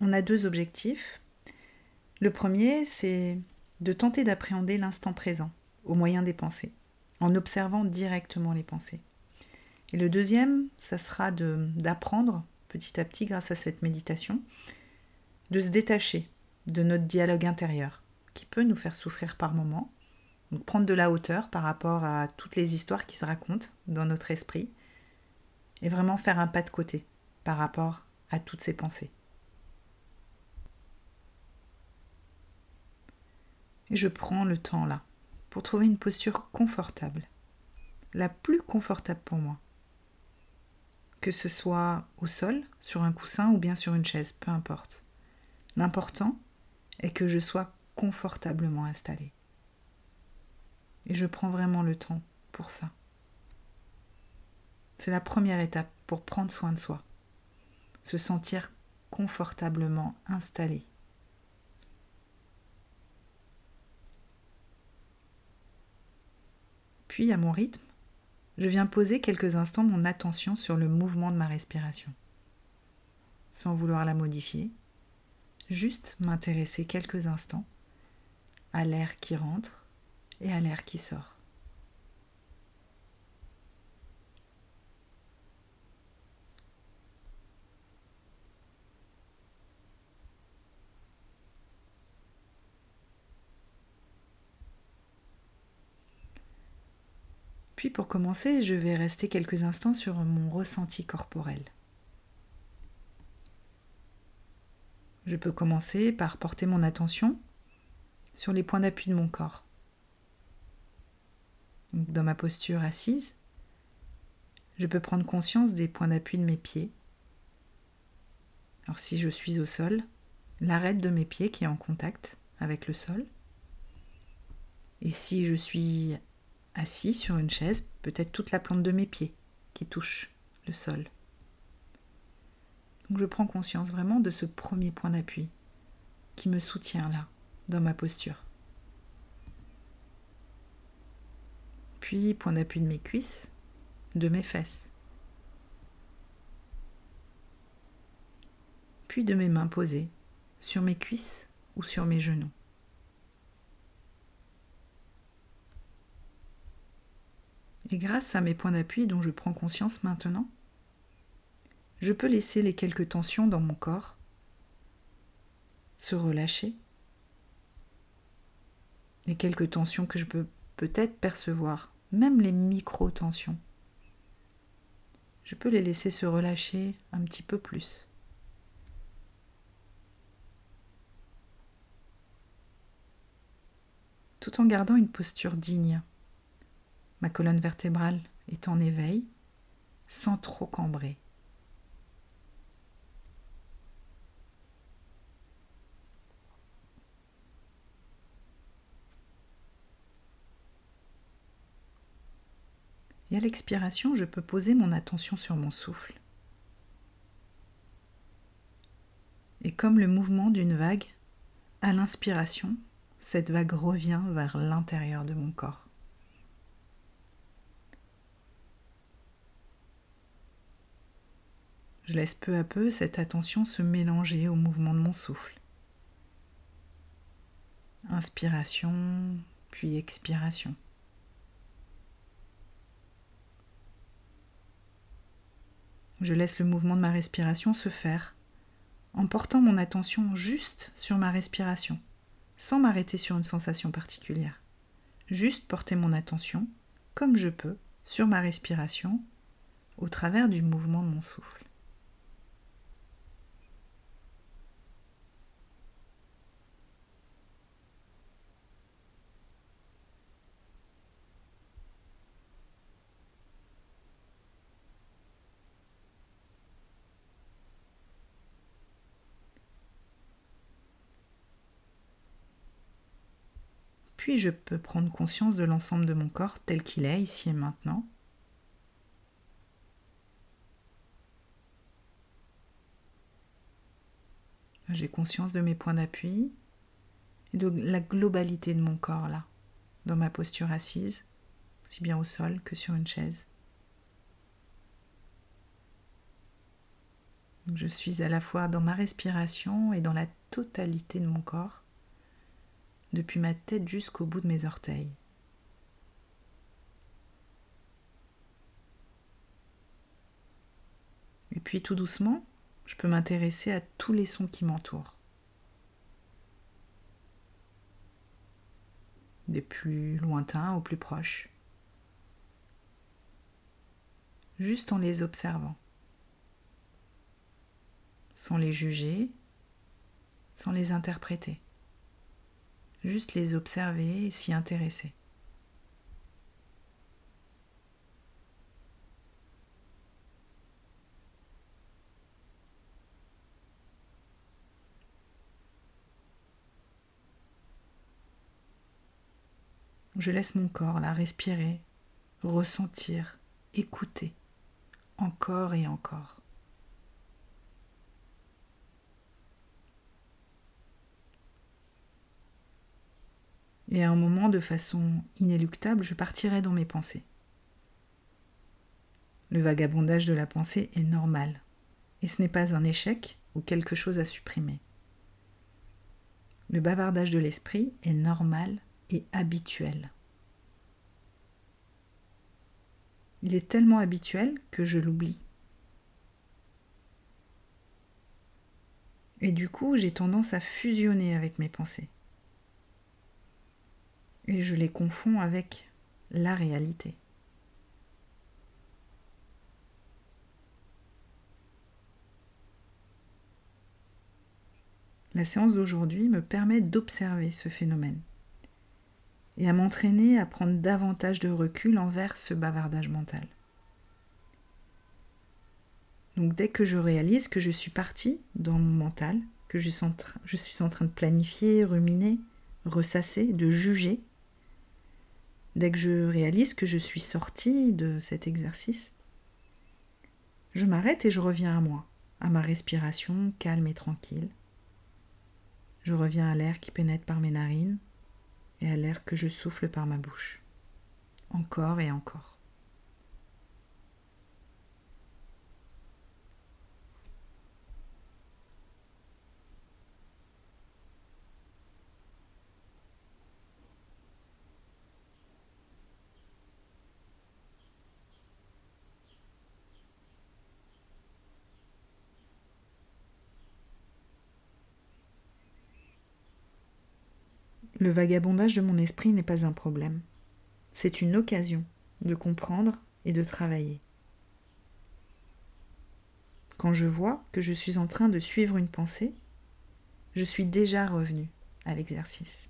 on a deux objectifs. Le premier, c'est de tenter d'appréhender l'instant présent au moyen des pensées, en observant directement les pensées. Et le deuxième, ça sera d'apprendre petit à petit, grâce à cette méditation, de se détacher de notre dialogue intérieur, qui peut nous faire souffrir par moments, donc prendre de la hauteur par rapport à toutes les histoires qui se racontent dans notre esprit, et vraiment faire un pas de côté par rapport à toutes ces pensées. Et je prends le temps là pour trouver une posture confortable, la plus confortable pour moi. Que ce soit au sol, sur un coussin ou bien sur une chaise, peu importe. L'important est que je sois confortablement installée. Et je prends vraiment le temps pour ça. C'est la première étape pour prendre soin de soi. Se sentir confortablement installé. Puis, à mon rythme, je viens poser quelques instants mon attention sur le mouvement de ma respiration. Sans vouloir la modifier, juste m'intéresser quelques instants à l'air qui rentre et à l'air qui sort. Pour commencer, je vais rester quelques instants sur mon ressenti corporel. Je peux commencer par porter mon attention sur les points d'appui de mon corps. dans ma posture assise, je peux prendre conscience des points d'appui de mes pieds. Alors si je suis au sol, l'arête de mes pieds qui est en contact avec le sol. Et si je suis assis sur une chaise, peut-être toute la plante de mes pieds qui touche le sol. Donc je prends conscience vraiment de ce premier point d'appui qui me soutient là, dans ma posture. Puis point d'appui de mes cuisses, de mes fesses. Puis de mes mains posées sur mes cuisses ou sur mes genoux. Et grâce à mes points d'appui dont je prends conscience maintenant, je peux laisser les quelques tensions dans mon corps se relâcher. Les quelques tensions que je peux peut-être percevoir, même les micro-tensions. Je peux les laisser se relâcher un petit peu plus. Tout en gardant une posture digne. Ma colonne vertébrale est en éveil, sans trop cambrer. Et à l'expiration, je peux poser mon attention sur mon souffle. Et comme le mouvement d'une vague, à l'inspiration, cette vague revient vers l'intérieur de mon corps. Je laisse peu à peu cette attention se mélanger au mouvement de mon souffle. Inspiration, puis expiration. Je laisse le mouvement de ma respiration se faire en portant mon attention juste sur ma respiration, sans m'arrêter sur une sensation particulière. Juste porter mon attention, comme je peux, sur ma respiration, au travers du mouvement de mon souffle. Je peux prendre conscience de l'ensemble de mon corps tel qu'il est ici et maintenant. J'ai conscience de mes points d'appui et de la globalité de mon corps là, dans ma posture assise, aussi bien au sol que sur une chaise. je suis à la fois dans ma respiration et dans la totalité de mon corps depuis ma tête jusqu'au bout de mes orteils. Et puis tout doucement, je peux m'intéresser à tous les sons qui m'entourent. Des plus lointains aux plus proches. Juste en les observant. Sans les juger, sans les interpréter juste les observer et s'y intéresser. Je laisse mon corps la respirer, ressentir, écouter, encore et encore. Et à un moment, de façon inéluctable, je partirai dans mes pensées. Le vagabondage de la pensée est normal, et ce n'est pas un échec ou quelque chose à supprimer. Le bavardage de l'esprit est normal et habituel. Il est tellement habituel que je l'oublie. Et du coup, j'ai tendance à fusionner avec mes pensées et je les confonds avec la réalité. La séance d'aujourd'hui me permet d'observer ce phénomène et à m'entraîner à prendre davantage de recul envers ce bavardage mental. Donc dès que je réalise que je suis partie dans mon mental, que je suis en train de planifier, ruminer, ressasser, de juger, Dès que je réalise que je suis sortie de cet exercice, je m'arrête et je reviens à moi, à ma respiration calme et tranquille. Je reviens à l'air qui pénètre par mes narines et à l'air que je souffle par ma bouche. Encore et encore. Le vagabondage de mon esprit n'est pas un problème. C'est une occasion de comprendre et de travailler. Quand je vois que je suis en train de suivre une pensée, je suis déjà revenu à l'exercice.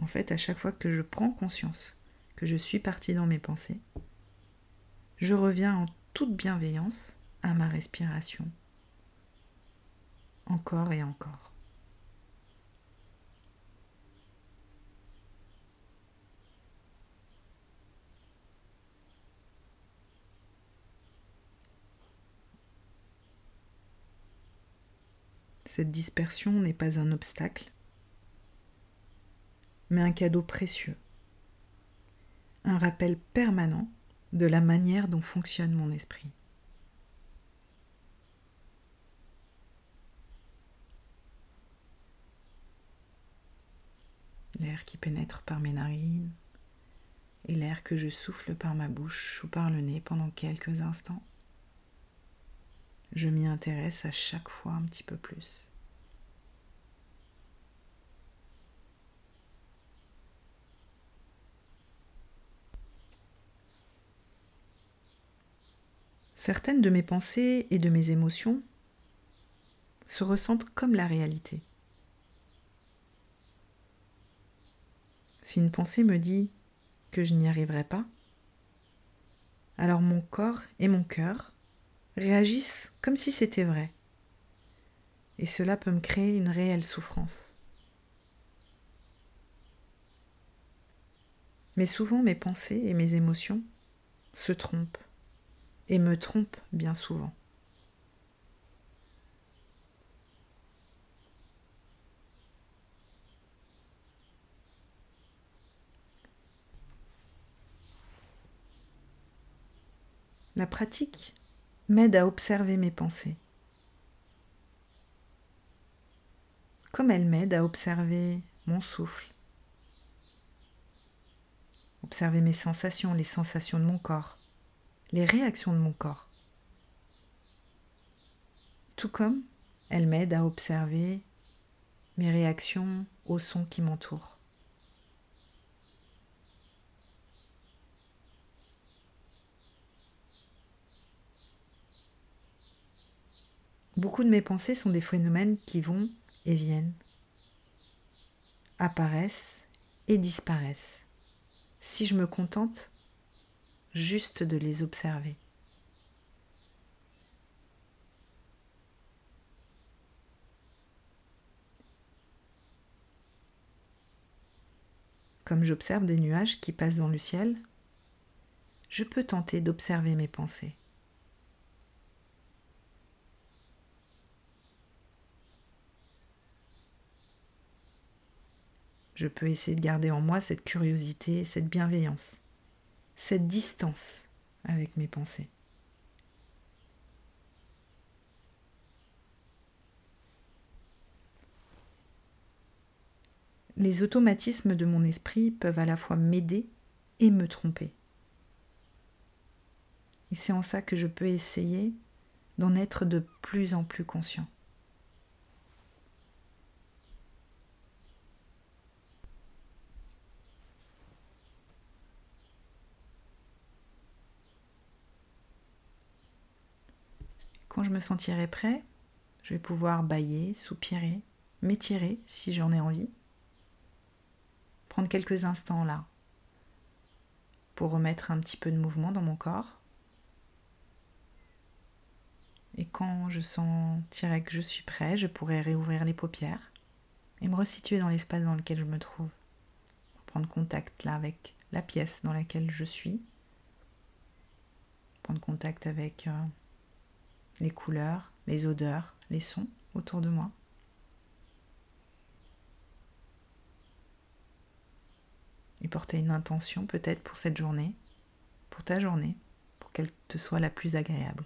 En fait, à chaque fois que je prends conscience que je suis parti dans mes pensées, je reviens en toute bienveillance à ma respiration. Encore et encore. Cette dispersion n'est pas un obstacle, mais un cadeau précieux, un rappel permanent de la manière dont fonctionne mon esprit. L'air qui pénètre par mes narines et l'air que je souffle par ma bouche ou par le nez pendant quelques instants. Je m'y intéresse à chaque fois un petit peu plus. Certaines de mes pensées et de mes émotions se ressentent comme la réalité. Si une pensée me dit que je n'y arriverai pas, alors mon corps et mon cœur réagissent comme si c'était vrai. Et cela peut me créer une réelle souffrance. Mais souvent mes pensées et mes émotions se trompent et me trompe bien souvent. La pratique m'aide à observer mes pensées, comme elle m'aide à observer mon souffle, observer mes sensations, les sensations de mon corps, les réactions de mon corps. Tout comme elle m'aide à observer mes réactions aux sons qui m'entourent. Beaucoup de mes pensées sont des phénomènes qui vont et viennent, apparaissent et disparaissent. Si je me contente juste de les observer. Comme j'observe des nuages qui passent dans le ciel, je peux tenter d'observer mes pensées. Je peux essayer de garder en moi cette curiosité, cette bienveillance cette distance avec mes pensées. Les automatismes de mon esprit peuvent à la fois m'aider et me tromper. Et c'est en ça que je peux essayer d'en être de plus en plus conscient. Quand je me sentirai prêt, je vais pouvoir bailler, soupirer, m'étirer si j'en ai envie. Prendre quelques instants là pour remettre un petit peu de mouvement dans mon corps. Et quand je sentirai que je suis prêt, je pourrai réouvrir les paupières et me resituer dans l'espace dans lequel je me trouve. Prendre contact là avec la pièce dans laquelle je suis. Prendre contact avec euh, les couleurs, les odeurs, les sons autour de moi. Et porter une intention peut-être pour cette journée, pour ta journée, pour qu'elle te soit la plus agréable.